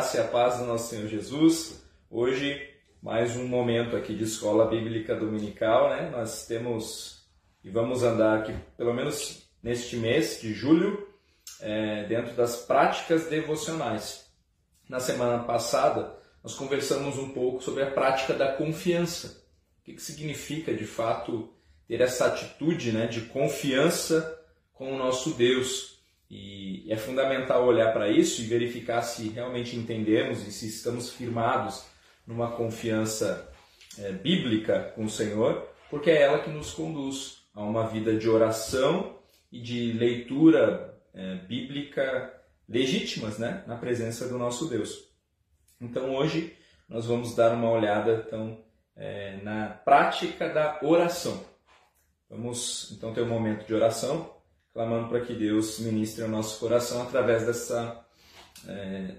graça e a paz do nosso Senhor Jesus. Hoje, mais um momento aqui de escola bíblica dominical, né? Nós temos e vamos andar aqui, pelo menos neste mês de julho, é, dentro das práticas devocionais. Na semana passada, nós conversamos um pouco sobre a prática da confiança. O que, que significa, de fato, ter essa atitude né, de confiança com o nosso Deus. E é fundamental olhar para isso e verificar se realmente entendemos e se estamos firmados numa confiança é, bíblica com o Senhor, porque é ela que nos conduz a uma vida de oração e de leitura é, bíblica legítimas né, na presença do nosso Deus. Então hoje nós vamos dar uma olhada então, é, na prática da oração. Vamos então ter um momento de oração clamando para que Deus ministre o nosso coração através dessa, é,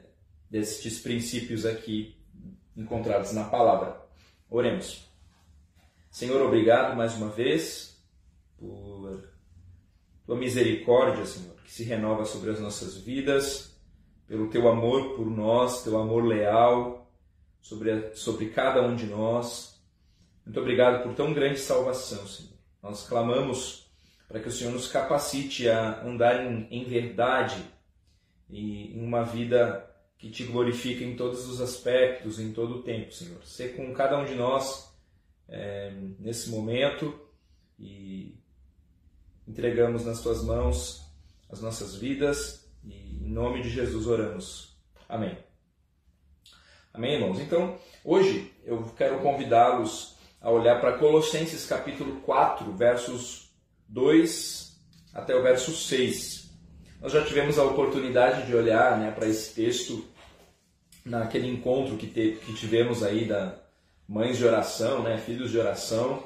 destes princípios aqui encontrados na palavra. Oremos. Senhor, obrigado mais uma vez por tua misericórdia, Senhor, que se renova sobre as nossas vidas, pelo teu amor por nós, teu amor leal sobre, sobre cada um de nós. Muito obrigado por tão grande salvação, Senhor. Nós clamamos para que o Senhor nos capacite a andar em, em verdade e em uma vida que te glorifique em todos os aspectos, em todo o tempo, Senhor. Ser com cada um de nós é, nesse momento e entregamos nas tuas mãos as nossas vidas e em nome de Jesus oramos. Amém. Amém, irmãos? Então, hoje eu quero convidá-los a olhar para Colossenses capítulo 4, versos 2 até o verso 6. Nós já tivemos a oportunidade de olhar né, para esse texto naquele encontro que, te, que tivemos aí da Mães de Oração, né, Filhos de Oração,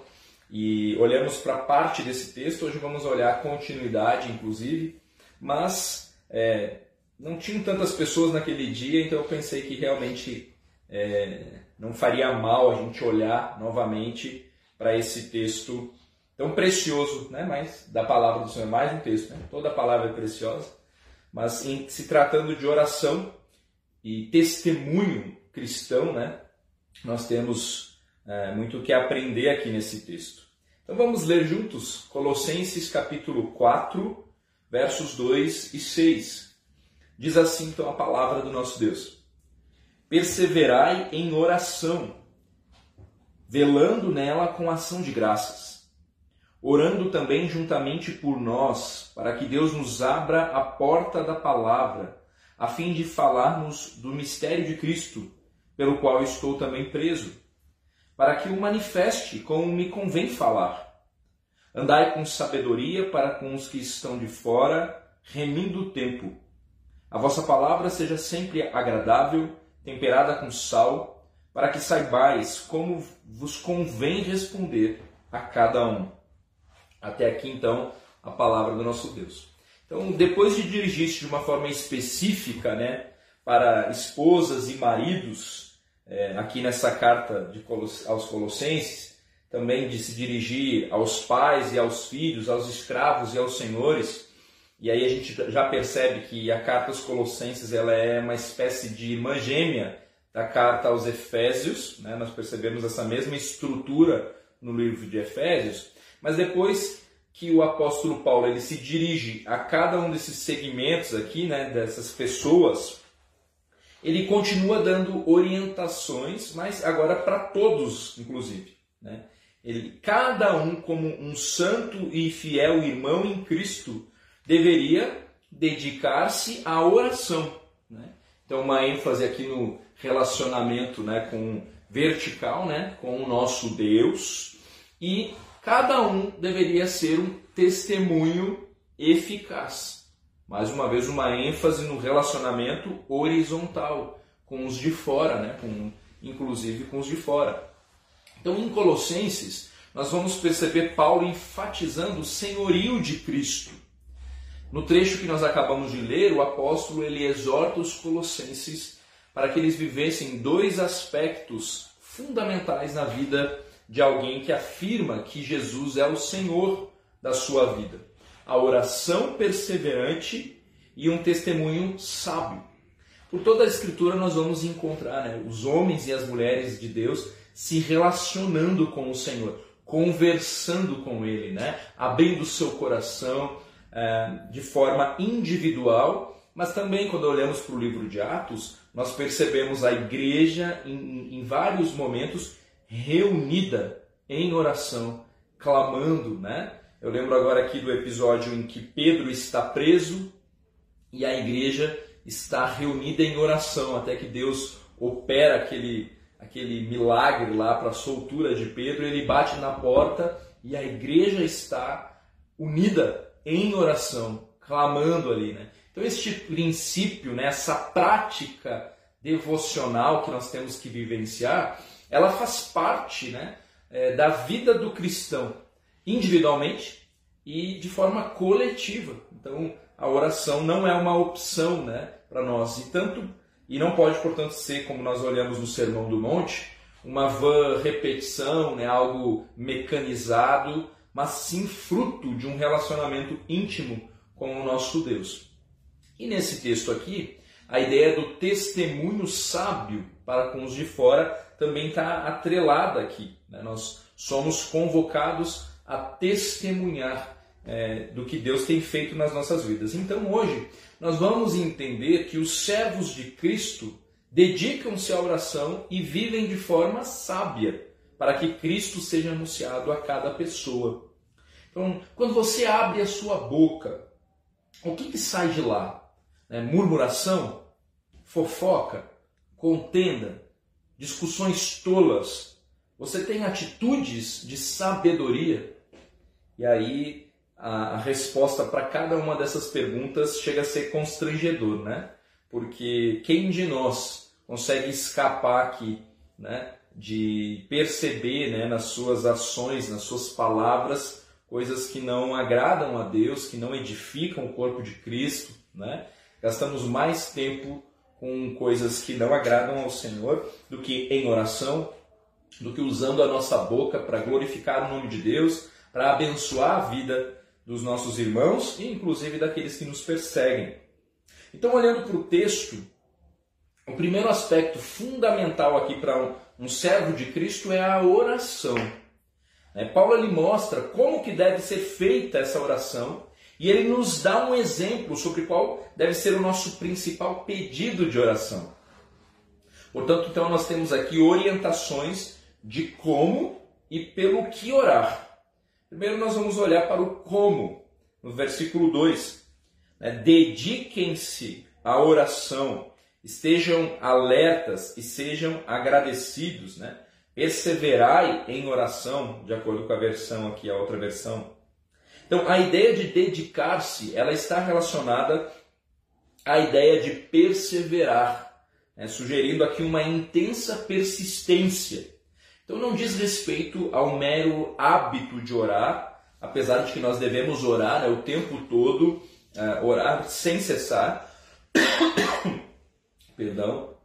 e olhamos para parte desse texto. Hoje vamos olhar a continuidade, inclusive, mas é, não tinham tantas pessoas naquele dia, então eu pensei que realmente é, não faria mal a gente olhar novamente para esse texto tão precioso, né? Mas da palavra do Senhor, mais um texto, né? Toda palavra é preciosa, mas em se tratando de oração e testemunho cristão, né? Nós temos é, muito o que aprender aqui nesse texto. Então vamos ler juntos Colossenses capítulo 4, versos 2 e 6. Diz assim então a palavra do nosso Deus: Perseverai em oração, velando nela com ação de graças orando também juntamente por nós, para que Deus nos abra a porta da palavra, a fim de falarmos do mistério de Cristo, pelo qual estou também preso, para que o manifeste como me convém falar. Andai com sabedoria para com os que estão de fora, remindo o tempo. A vossa palavra seja sempre agradável, temperada com sal, para que saibais como vos convém responder a cada um. Até aqui, então, a palavra do nosso Deus. Então, depois de dirigir-se de uma forma específica né, para esposas e maridos, é, aqui nessa carta Coloss aos Colossenses, também de se dirigir aos pais e aos filhos, aos escravos e aos senhores, e aí a gente já percebe que a carta aos Colossenses ela é uma espécie de irmã gêmea da carta aos Efésios, né? nós percebemos essa mesma estrutura no livro de Efésios, mas depois que o apóstolo Paulo ele se dirige a cada um desses segmentos aqui, né, dessas pessoas, ele continua dando orientações, mas agora para todos, inclusive. Né? Ele, cada um, como um santo e fiel irmão em Cristo, deveria dedicar-se à oração. Né? Então, uma ênfase aqui no relacionamento né, com vertical, né, com o nosso Deus, e cada um deveria ser um testemunho eficaz. Mais uma vez, uma ênfase no relacionamento horizontal com os de fora, né? com, inclusive com os de fora. Então, em Colossenses, nós vamos perceber Paulo enfatizando o senhorio de Cristo. No trecho que nós acabamos de ler, o apóstolo ele exorta os colossenses para que eles vivessem dois aspectos fundamentais na vida de alguém que afirma que Jesus é o Senhor da sua vida. A oração perseverante e um testemunho sábio. Por toda a Escritura nós vamos encontrar né, os homens e as mulheres de Deus se relacionando com o Senhor, conversando com Ele, né, abrindo seu coração é, de forma individual, mas também quando olhamos para o livro de Atos, nós percebemos a igreja em, em vários momentos reunida em oração, clamando, né? Eu lembro agora aqui do episódio em que Pedro está preso e a igreja está reunida em oração até que Deus opera aquele, aquele milagre lá para a soltura de Pedro. Ele bate na porta e a igreja está unida em oração, clamando ali, né? Então este princípio, né, essa prática devocional que nós temos que vivenciar, ela faz parte, né, é, da vida do cristão, individualmente e de forma coletiva. Então a oração não é uma opção, né, para nós e tanto e não pode, portanto, ser como nós olhamos no Sermão do Monte, uma vã repetição, né, algo mecanizado, mas sim fruto de um relacionamento íntimo com o nosso Deus. E nesse texto aqui, a ideia do testemunho sábio para com os de fora também está atrelada aqui. Né? Nós somos convocados a testemunhar é, do que Deus tem feito nas nossas vidas. Então hoje nós vamos entender que os servos de Cristo dedicam-se à oração e vivem de forma sábia para que Cristo seja anunciado a cada pessoa. Então, quando você abre a sua boca, o que, que sai de lá? né, murmuração, fofoca, contenda, discussões tolas. Você tem atitudes de sabedoria. E aí a, resposta para cada uma dessas perguntas chega a ser constrangedor, né? Porque quem de nós consegue escapar aqui, né? De perceber, né, nas suas ações, nas suas palavras, coisas que não agradam a Deus, que não edificam o corpo de Cristo, né? Gastamos mais tempo com coisas que não agradam ao Senhor do que em oração, do que usando a nossa boca para glorificar o nome de Deus, para abençoar a vida dos nossos irmãos e inclusive daqueles que nos perseguem. Então, olhando para o texto, o primeiro aspecto fundamental aqui para um, um servo de Cristo é a oração. Né? Paulo ele mostra como que deve ser feita essa oração e ele nos dá um exemplo sobre qual deve ser o nosso principal pedido de oração. Portanto, então nós temos aqui orientações de como e pelo que orar. Primeiro nós vamos olhar para o como, no versículo 2. Né? Dediquem-se à oração, estejam alertas e sejam agradecidos. Né? Perseverai em oração, de acordo com a versão aqui, a outra versão. Então, a ideia de dedicar-se, ela está relacionada à ideia de perseverar, né? sugerindo aqui uma intensa persistência. Então, não diz respeito ao mero hábito de orar, apesar de que nós devemos orar né, o tempo todo, uh, orar sem cessar. Perdão.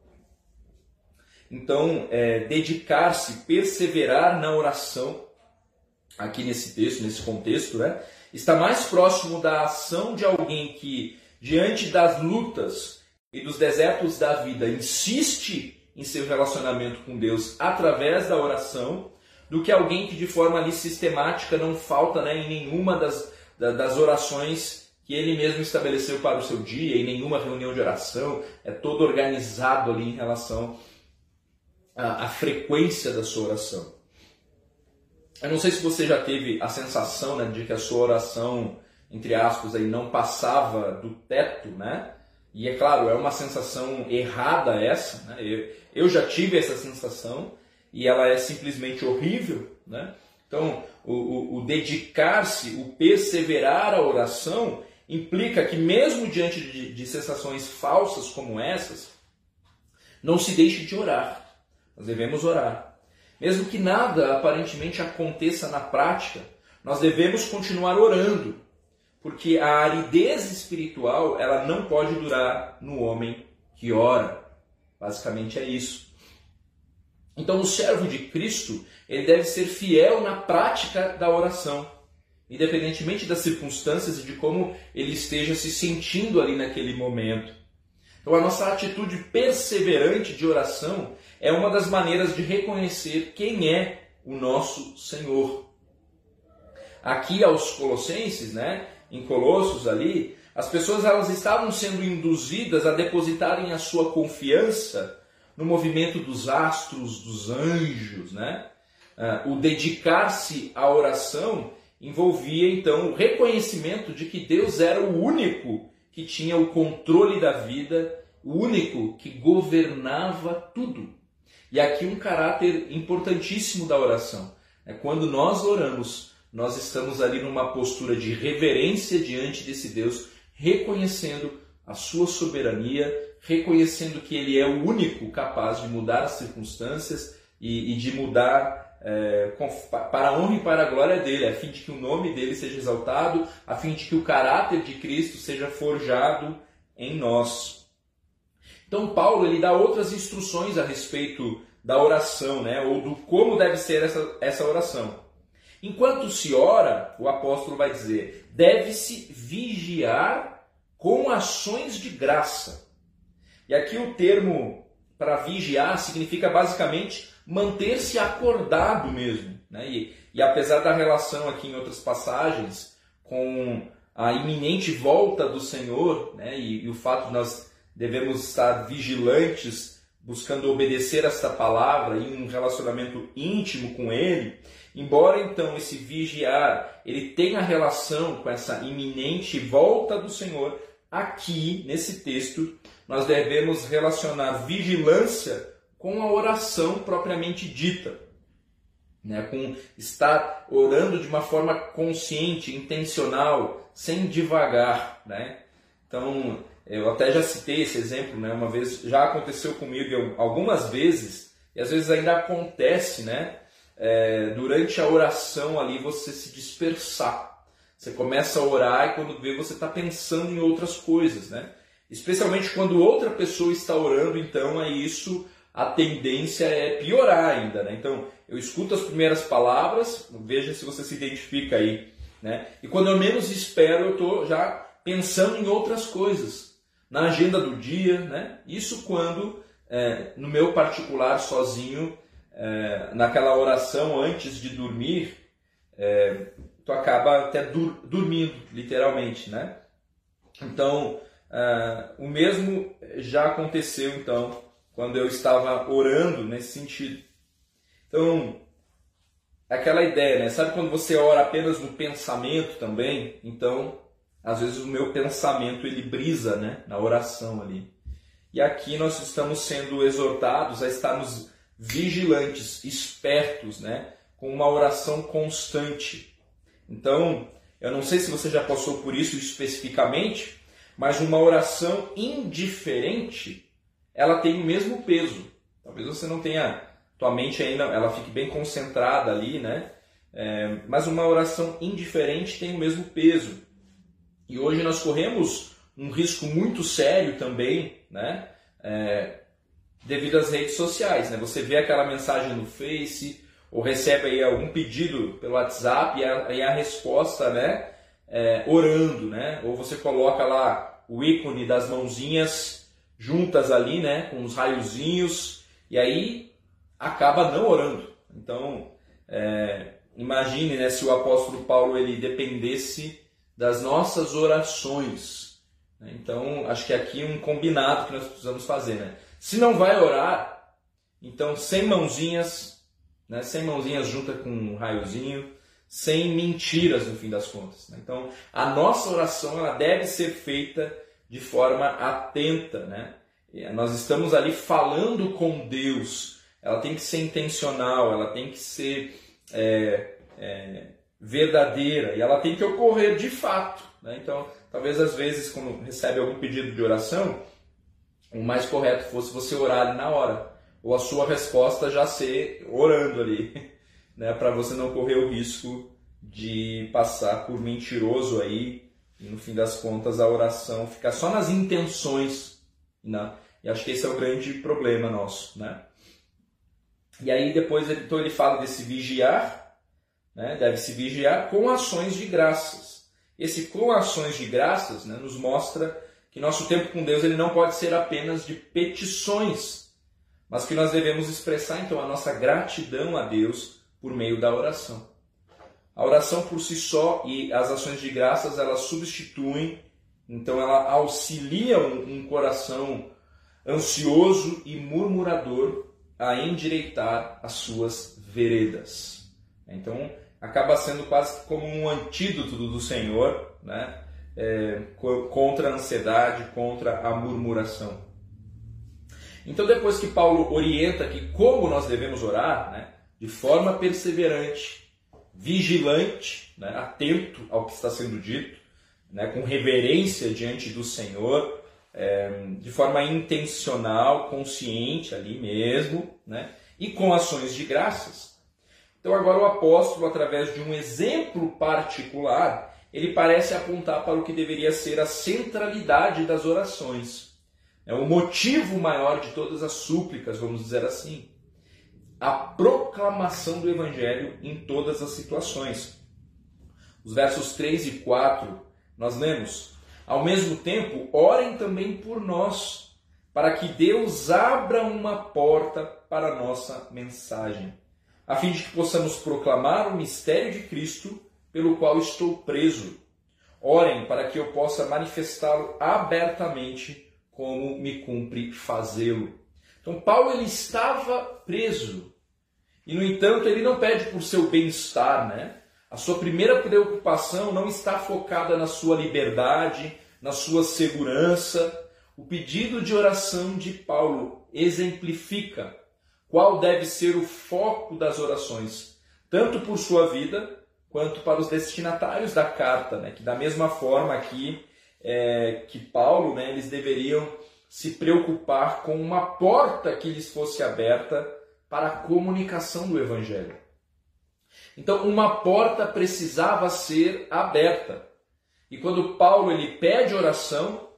Então, é, dedicar-se, perseverar na oração, aqui nesse texto, nesse contexto, né, está mais próximo da ação de alguém que, diante das lutas e dos desertos da vida, insiste em seu relacionamento com Deus através da oração, do que alguém que de forma ali sistemática não falta né, em nenhuma das, das orações que ele mesmo estabeleceu para o seu dia, em nenhuma reunião de oração, é todo organizado ali em relação à, à frequência da sua oração. Eu não sei se você já teve a sensação né, de que a sua oração, entre aspas, aí, não passava do teto, né? E é claro, é uma sensação errada essa, né? eu, eu já tive essa sensação e ela é simplesmente horrível, né? Então, o, o, o dedicar-se, o perseverar à oração implica que mesmo diante de, de sensações falsas como essas, não se deixe de orar. Nós devemos orar. Mesmo que nada aparentemente aconteça na prática, nós devemos continuar orando, porque a aridez espiritual ela não pode durar no homem que ora. Basicamente é isso. Então o servo de Cristo ele deve ser fiel na prática da oração, independentemente das circunstâncias e de como ele esteja se sentindo ali naquele momento. Então a nossa atitude perseverante de oração é uma das maneiras de reconhecer quem é o nosso Senhor. Aqui aos Colossenses, né, em Colossos ali, as pessoas elas estavam sendo induzidas a depositarem a sua confiança no movimento dos astros, dos anjos, né? Ah, o dedicar-se à oração envolvia então o reconhecimento de que Deus era o único que tinha o controle da vida, o único que governava tudo. E aqui um caráter importantíssimo da oração. É quando nós oramos, nós estamos ali numa postura de reverência diante desse Deus, reconhecendo a sua soberania, reconhecendo que Ele é o único capaz de mudar as circunstâncias e, e de mudar é, para a honra e para a glória dele, a fim de que o nome dele seja exaltado, a fim de que o caráter de Cristo seja forjado em nós. Então Paulo ele dá outras instruções a respeito da oração, né, ou do como deve ser essa, essa oração. Enquanto se ora, o apóstolo vai dizer, deve-se vigiar com ações de graça. E aqui o termo para vigiar significa basicamente manter-se acordado mesmo. Né? E, e apesar da relação aqui em outras passagens com a iminente volta do Senhor né? e, e o fato de nós devemos estar vigilantes, buscando obedecer esta palavra em um relacionamento íntimo com Ele, embora então esse vigiar ele tenha relação com essa iminente volta do Senhor, aqui nesse texto nós devemos relacionar vigilância com a oração propriamente dita. Né, com estar orando de uma forma consciente, intencional, sem devagar. Né? Então, eu até já citei esse exemplo, né? uma vez já aconteceu comigo algumas vezes, e às vezes ainda acontece, né? É, durante a oração ali você se dispersar. Você começa a orar e quando vê você está pensando em outras coisas, né? Especialmente quando outra pessoa está orando, então é isso a tendência é piorar ainda. Né? Então, eu escuto as primeiras palavras, veja se você se identifica aí. Né? E quando eu menos espero, eu estou já pensando em outras coisas, na agenda do dia. Né? Isso quando, é, no meu particular, sozinho, é, naquela oração antes de dormir, é, tu acaba até dur dormindo, literalmente. Né? Então, é, o mesmo já aconteceu então quando eu estava orando nesse sentido. Então, aquela ideia, né? Sabe quando você ora apenas no pensamento também? Então, às vezes o meu pensamento ele brisa, né, na oração ali. E aqui nós estamos sendo exortados a estarmos vigilantes, espertos, né, com uma oração constante. Então, eu não sei se você já passou por isso especificamente, mas uma oração indiferente ela tem o mesmo peso. Talvez você não tenha, tua mente ainda, ela fique bem concentrada ali, né? É, mas uma oração indiferente tem o mesmo peso. E hoje nós corremos um risco muito sério também, né? É, devido às redes sociais, né? Você vê aquela mensagem no Face ou recebe aí algum pedido pelo WhatsApp e a, e a resposta, né? É, orando, né? Ou você coloca lá o ícone das mãozinhas juntas ali, né, com os raiozinhos, e aí acaba não orando. Então, é, imagine né, se o apóstolo Paulo ele dependesse das nossas orações. Né? Então, acho que aqui um combinado que nós precisamos fazer. Né? Se não vai orar, então sem mãozinhas, né, sem mãozinhas junta com um raiozinho, sem mentiras no fim das contas. Né? Então, a nossa oração ela deve ser feita de forma atenta, né? Nós estamos ali falando com Deus. Ela tem que ser intencional, ela tem que ser é, é, verdadeira e ela tem que ocorrer de fato. Né? Então, talvez às vezes, quando recebe algum pedido de oração, o mais correto fosse você orar ali na hora, ou a sua resposta já ser orando ali, né? para você não correr o risco de passar por mentiroso aí e no fim das contas a oração fica só nas intenções. Né? E acho que esse é o grande problema nosso. Né? E aí depois então ele fala desse vigiar, né? deve se vigiar com ações de graças. Esse com ações de graças né, nos mostra que nosso tempo com Deus ele não pode ser apenas de petições, mas que nós devemos expressar então a nossa gratidão a Deus por meio da oração. A oração por si só e as ações de graças elas substituem, então ela auxilia um, um coração ansioso e murmurador a endireitar as suas veredas. Então acaba sendo quase como um antídoto do Senhor, né? É, contra a ansiedade, contra a murmuração. Então, depois que Paulo orienta que como nós devemos orar, né, de forma perseverante, vigilante, né, atento ao que está sendo dito, né, com reverência diante do Senhor, é, de forma intencional, consciente ali mesmo, né, e com ações de graças. Então, agora o apóstolo, através de um exemplo particular, ele parece apontar para o que deveria ser a centralidade das orações. É o motivo maior de todas as súplicas, vamos dizer assim. A proclamação do evangelho em todas as situações. Os versos 3 e 4, nós lemos: Ao mesmo tempo, orem também por nós, para que Deus abra uma porta para a nossa mensagem, a fim de que possamos proclamar o mistério de Cristo pelo qual estou preso. Orem para que eu possa manifestá-lo abertamente, como me cumpre fazê-lo. Então, Paulo ele estava preso. E, no entanto, ele não pede por seu bem-estar, né? A sua primeira preocupação não está focada na sua liberdade, na sua segurança. O pedido de oração de Paulo exemplifica qual deve ser o foco das orações, tanto por sua vida quanto para os destinatários da carta, né? que da mesma forma aqui é, que Paulo, né, eles deveriam se preocupar com uma porta que lhes fosse aberta para a comunicação do Evangelho. Então, uma porta precisava ser aberta. E quando Paulo ele pede oração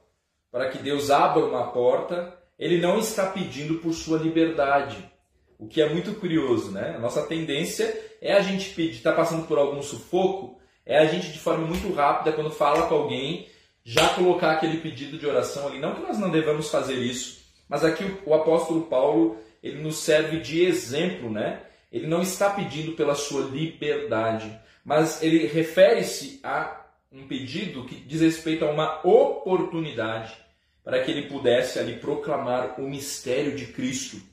para que Deus abra uma porta, ele não está pedindo por sua liberdade. O que é muito curioso, né? A nossa tendência é a gente pedir, está passando por algum sufoco, é a gente de forma muito rápida, quando fala com alguém, já colocar aquele pedido de oração ali. Não que nós não devamos fazer isso, mas aqui o apóstolo Paulo ele nos serve de exemplo, né? Ele não está pedindo pela sua liberdade, mas ele refere-se a um pedido que diz respeito a uma oportunidade para que ele pudesse ali proclamar o mistério de Cristo.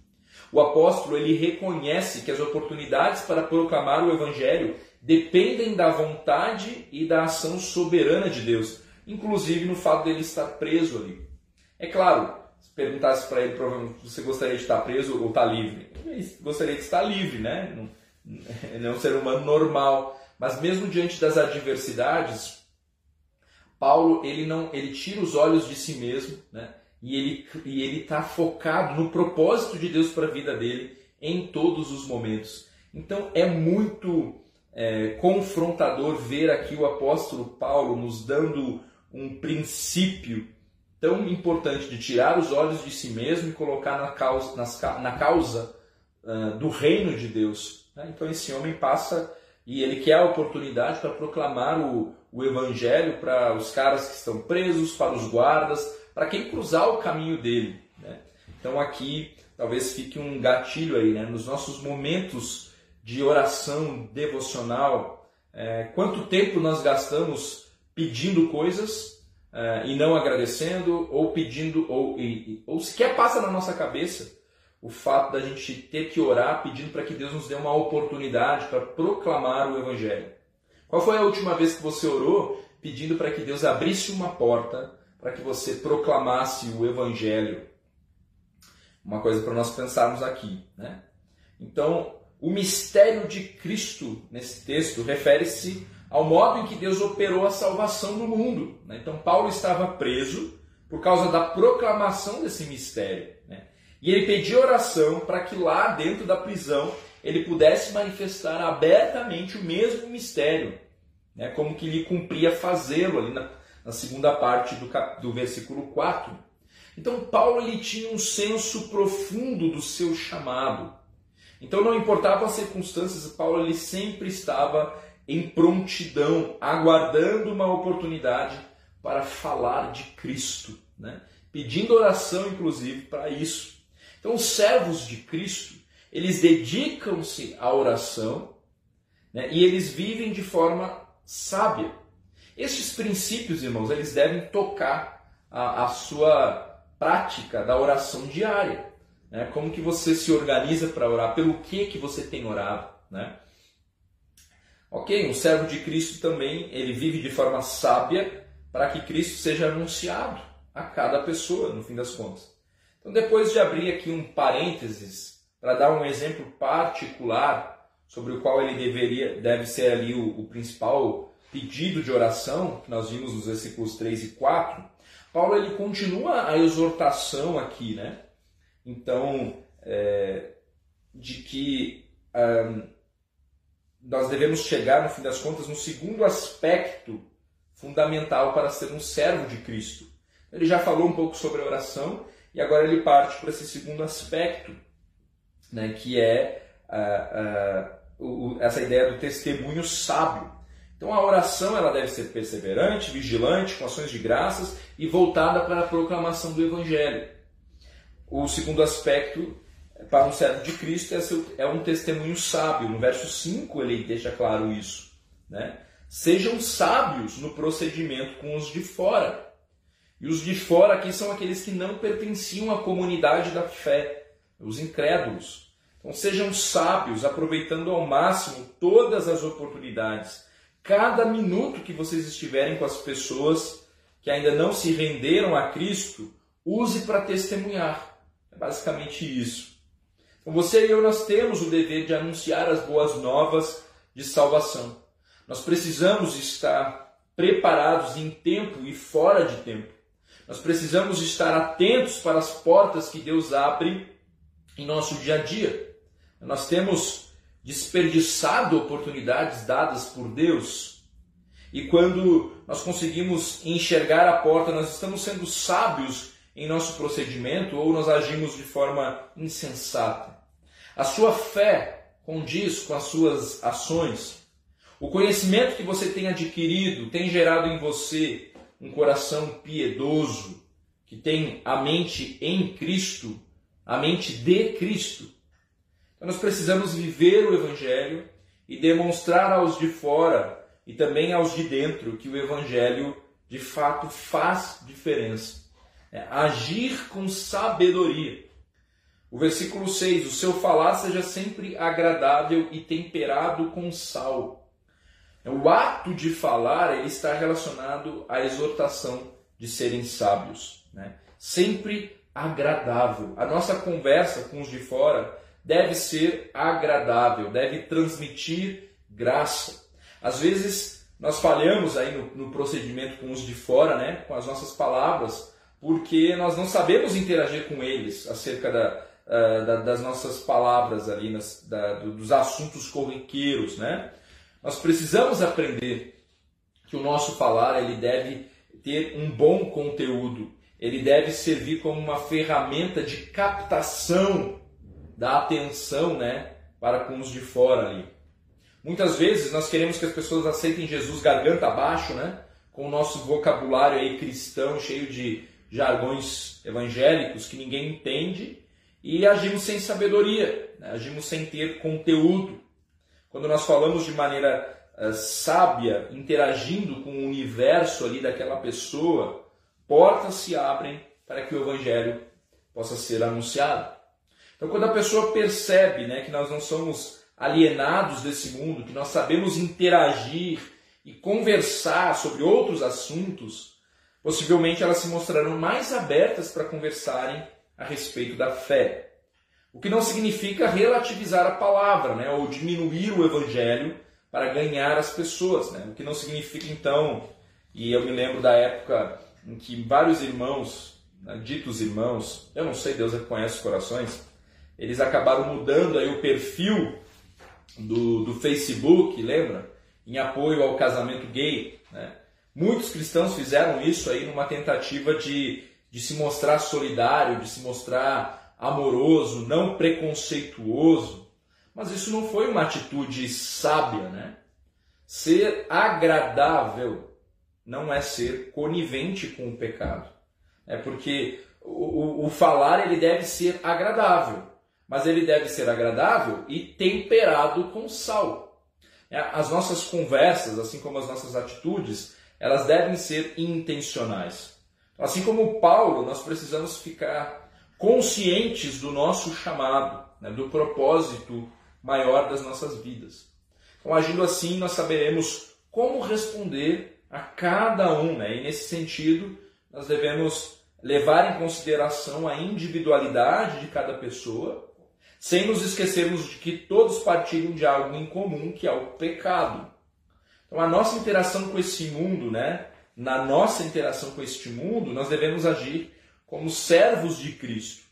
O apóstolo ele reconhece que as oportunidades para proclamar o evangelho dependem da vontade e da ação soberana de Deus, inclusive no fato dele estar preso ali. É claro, se perguntasse para ele, provavelmente, você gostaria de estar preso ou estar livre? Ele gostaria de estar livre, né? Ele é um ser humano normal. Mas mesmo diante das adversidades, Paulo ele não ele tira os olhos de si mesmo, né? E ele e ele está focado no propósito de Deus para a vida dele em todos os momentos. Então é muito é, confrontador ver aqui o apóstolo Paulo nos dando um princípio tão importante de tirar os olhos de si mesmo e colocar na causa, nas, na causa uh, do reino de Deus. Né? Então esse homem passa e ele quer a oportunidade para proclamar o, o evangelho para os caras que estão presos, para os guardas, para quem cruzar o caminho dele. Né? Então aqui talvez fique um gatilho aí, né? nos nossos momentos de oração devocional, é, quanto tempo nós gastamos pedindo coisas é, e não agradecendo, ou pedindo, ou, e, ou sequer passa na nossa cabeça o fato da gente ter que orar pedindo para que Deus nos dê uma oportunidade para proclamar o Evangelho. Qual foi a última vez que você orou pedindo para que Deus abrisse uma porta para que você proclamasse o Evangelho. Uma coisa para nós pensarmos aqui. Né? Então, o mistério de Cristo nesse texto refere-se ao modo em que Deus operou a salvação no mundo. Né? Então, Paulo estava preso por causa da proclamação desse mistério. Né? E ele pediu oração para que lá dentro da prisão ele pudesse manifestar abertamente o mesmo mistério, né? como que lhe cumpria fazê-lo ali na, na segunda parte do, cap... do versículo 4. Então, Paulo ele tinha um senso profundo do seu chamado. Então, não importava as circunstâncias, Paulo ele sempre estava em prontidão, aguardando uma oportunidade para falar de Cristo. né? pedindo oração, inclusive, para isso. Então, os servos de Cristo, eles dedicam-se à oração né? e eles vivem de forma sábia. Estes princípios, irmãos, eles devem tocar a, a sua prática da oração diária. Né? Como que você se organiza para orar? Pelo que que você tem orado? Né? Ok, um servo de Cristo também, ele vive de forma sábia para que Cristo seja anunciado a cada pessoa, no fim das contas. Então, depois de abrir aqui um parênteses para dar um exemplo particular sobre o qual ele deveria, deve ser ali o, o principal pedido de oração, que nós vimos nos versículos 3 e 4, Paulo ele continua a exortação aqui, né? Então, é, de que um, nós devemos chegar, no fim das contas, no segundo aspecto fundamental para ser um servo de Cristo. Ele já falou um pouco sobre a oração e agora ele parte para esse segundo aspecto, né, que é uh, uh, o, essa ideia do testemunho sábio. Então a oração ela deve ser perseverante, vigilante, com ações de graças e voltada para a proclamação do Evangelho. O segundo aspecto para um servo de Cristo é, é um testemunho sábio. No verso 5 ele deixa claro isso. Né? Sejam sábios no procedimento com os de fora. E os de fora aqui são aqueles que não pertenciam à comunidade da fé, os incrédulos. Então sejam sábios, aproveitando ao máximo todas as oportunidades. Cada minuto que vocês estiverem com as pessoas que ainda não se renderam a Cristo, use para testemunhar. É basicamente isso. Então você e eu nós temos o dever de anunciar as boas novas de salvação. Nós precisamos estar preparados em tempo e fora de tempo. Nós precisamos estar atentos para as portas que Deus abre em nosso dia a dia. Nós temos desperdiçado oportunidades dadas por Deus. E quando nós conseguimos enxergar a porta, nós estamos sendo sábios em nosso procedimento ou nós agimos de forma insensata. A sua fé condiz com as suas ações. O conhecimento que você tem adquirido tem gerado em você um coração piedoso, que tem a mente em Cristo, a mente de Cristo. Então nós precisamos viver o Evangelho e demonstrar aos de fora e também aos de dentro que o Evangelho de fato faz diferença. É agir com sabedoria. O versículo 6: O seu falar seja sempre agradável e temperado com sal. O ato de falar ele está relacionado à exortação de serem sábios. Né? Sempre agradável. A nossa conversa com os de fora deve ser agradável, deve transmitir graça. Às vezes nós falhamos aí no, no procedimento com os de fora, né? com as nossas palavras, porque nós não sabemos interagir com eles acerca da, uh, das nossas palavras ali, nas, da, dos assuntos corriqueiros, né? Nós precisamos aprender que o nosso falar ele deve ter um bom conteúdo, ele deve servir como uma ferramenta de captação da atenção, né, para com os de fora ali. Muitas vezes nós queremos que as pessoas aceitem Jesus garganta abaixo, né, com o nosso vocabulário aí cristão cheio de jargões evangélicos que ninguém entende e agimos sem sabedoria, né? agimos sem ter conteúdo. Quando nós falamos de maneira uh, sábia, interagindo com o universo ali daquela pessoa, portas se abrem para que o evangelho possa ser anunciado. Então, quando a pessoa percebe né, que nós não somos alienados desse mundo, que nós sabemos interagir e conversar sobre outros assuntos, possivelmente elas se mostrarão mais abertas para conversarem a respeito da fé. O que não significa relativizar a palavra, né, ou diminuir o evangelho para ganhar as pessoas. Né? O que não significa, então, e eu me lembro da época em que vários irmãos, né, ditos irmãos, eu não sei, Deus conhece os corações, eles acabaram mudando aí o perfil do, do Facebook, lembra? Em apoio ao casamento gay. Né? Muitos cristãos fizeram isso aí numa tentativa de de se mostrar solidário, de se mostrar amoroso, não preconceituoso. Mas isso não foi uma atitude sábia, né? Ser agradável não é ser conivente com o pecado. É porque o, o, o falar ele deve ser agradável, mas ele deve ser agradável e temperado com sal. É, as nossas conversas, assim como as nossas atitudes, elas devem ser intencionais. Assim como Paulo, nós precisamos ficar conscientes do nosso chamado, né, do propósito maior das nossas vidas. Então, agindo assim, nós saberemos como responder a cada um, né? e nesse sentido, nós devemos levar em consideração a individualidade de cada pessoa, sem nos esquecermos de que todos partilham de algo em comum, que é o pecado. Então, a nossa interação com esse mundo, né? na nossa interação com este mundo, nós devemos agir como servos de Cristo.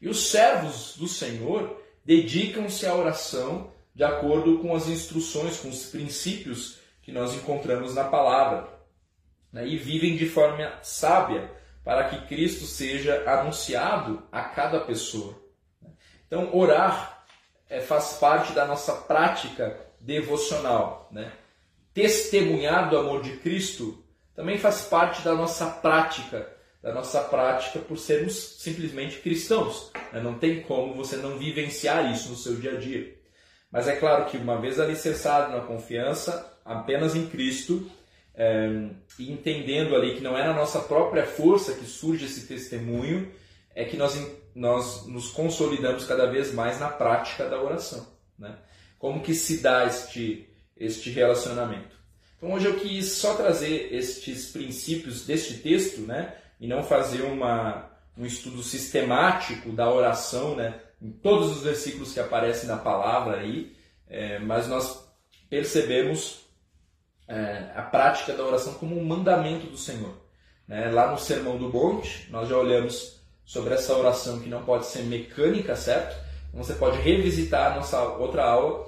E os servos do Senhor dedicam-se à oração de acordo com as instruções, com os princípios que nós encontramos na palavra. Né? E vivem de forma sábia para que Cristo seja anunciado a cada pessoa. Então, orar é, faz parte da nossa prática devocional. Né? Testemunhar do amor de Cristo também faz parte da nossa prática, da nossa prática por sermos simplesmente cristãos. Né? Não tem como você não vivenciar isso no seu dia a dia. Mas é claro que uma vez alicerçado na confiança apenas em Cristo, é, e entendendo ali que não é na nossa própria força que surge esse testemunho, é que nós, nós nos consolidamos cada vez mais na prática da oração. Né? Como que se dá este, este relacionamento? Então hoje eu quis só trazer estes princípios deste texto, né? E não fazer uma, um estudo sistemático da oração, né? Em todos os versículos que aparecem na palavra aí, é, mas nós percebemos é, a prática da oração como um mandamento do Senhor. Né? Lá no Sermão do Monte, nós já olhamos sobre essa oração que não pode ser mecânica, certo? Então você pode revisitar a nossa outra aula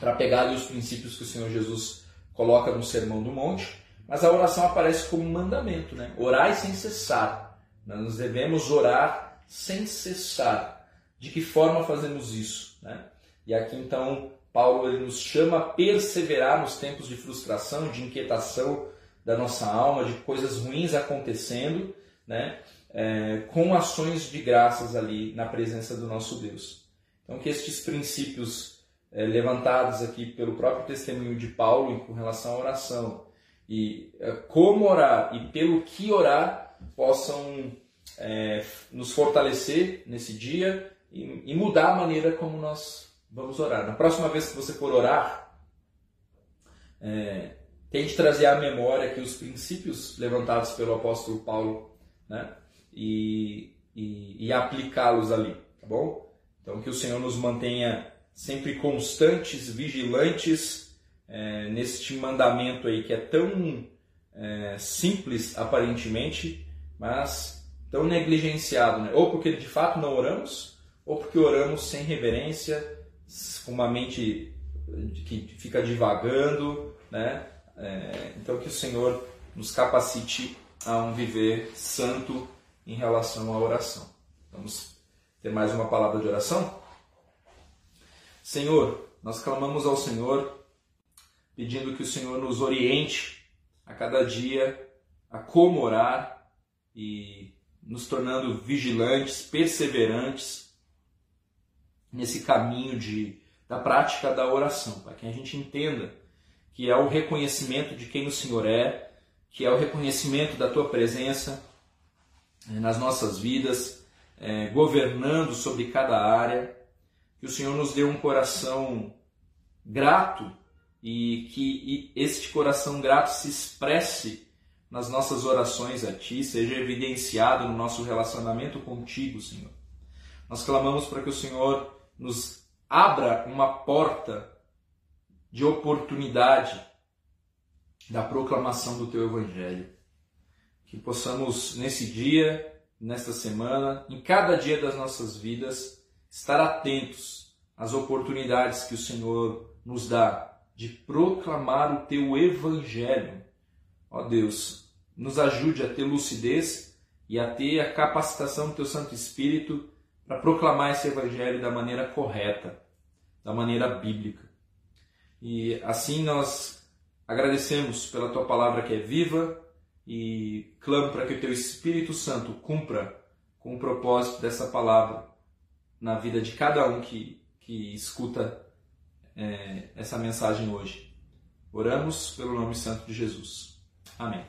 para pegar os princípios que o Senhor Jesus coloca no Sermão do Monte, mas a oração aparece como mandamento, né? Orai sem cessar. Nós devemos orar sem cessar. De que forma fazemos isso? Né? E aqui então Paulo ele nos chama a perseverar nos tempos de frustração, de inquietação da nossa alma, de coisas ruins acontecendo, né? É, com ações de graças ali na presença do nosso Deus. Então que estes princípios é, levantados aqui pelo próprio testemunho de Paulo com relação à oração e é, como orar e pelo que orar possam é, nos fortalecer nesse dia e, e, mudar a maneira como nós vamos orar. Na próxima vez que você for orar, é, tente trazer à memória que os princípios levantados pelo apóstolo Paulo né, e, e, e aplicá-los ali, tá bom? Então que o Senhor nos mantenha sempre constantes, vigilantes é, neste mandamento aí que é tão é, simples aparentemente, mas tão negligenciado, né? ou porque de fato não oramos, ou porque oramos sem reverência, com uma mente que fica divagando, né? É, então que o Senhor nos capacite a um viver santo em relação à oração. Vamos ter mais uma palavra de oração? Senhor, nós clamamos ao Senhor pedindo que o Senhor nos oriente a cada dia a como orar e nos tornando vigilantes, perseverantes nesse caminho de, da prática da oração, para que a gente entenda que é o reconhecimento de quem o Senhor é, que é o reconhecimento da tua presença nas nossas vidas, é, governando sobre cada área que o Senhor nos dê um coração grato e que este coração grato se expresse nas nossas orações a Ti, seja evidenciado no nosso relacionamento contigo, Senhor. Nós clamamos para que o Senhor nos abra uma porta de oportunidade da proclamação do Teu Evangelho. Que possamos, nesse dia, nesta semana, em cada dia das nossas vidas, estar atentos às oportunidades que o Senhor nos dá de proclamar o teu evangelho. Ó Deus, nos ajude a ter lucidez e a ter a capacitação do teu Santo Espírito para proclamar esse evangelho da maneira correta, da maneira bíblica. E assim nós agradecemos pela tua palavra que é viva e clamo para que o teu Espírito Santo cumpra com o propósito dessa palavra na vida de cada um que, que escuta é, essa mensagem hoje. Oramos pelo nome santo de Jesus. Amém.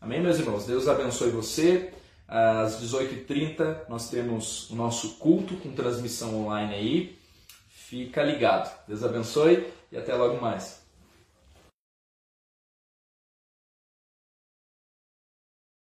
Amém, meus irmãos? Deus abençoe você. Às 18h30 nós temos o nosso culto com transmissão online aí. Fica ligado. Deus abençoe e até logo mais.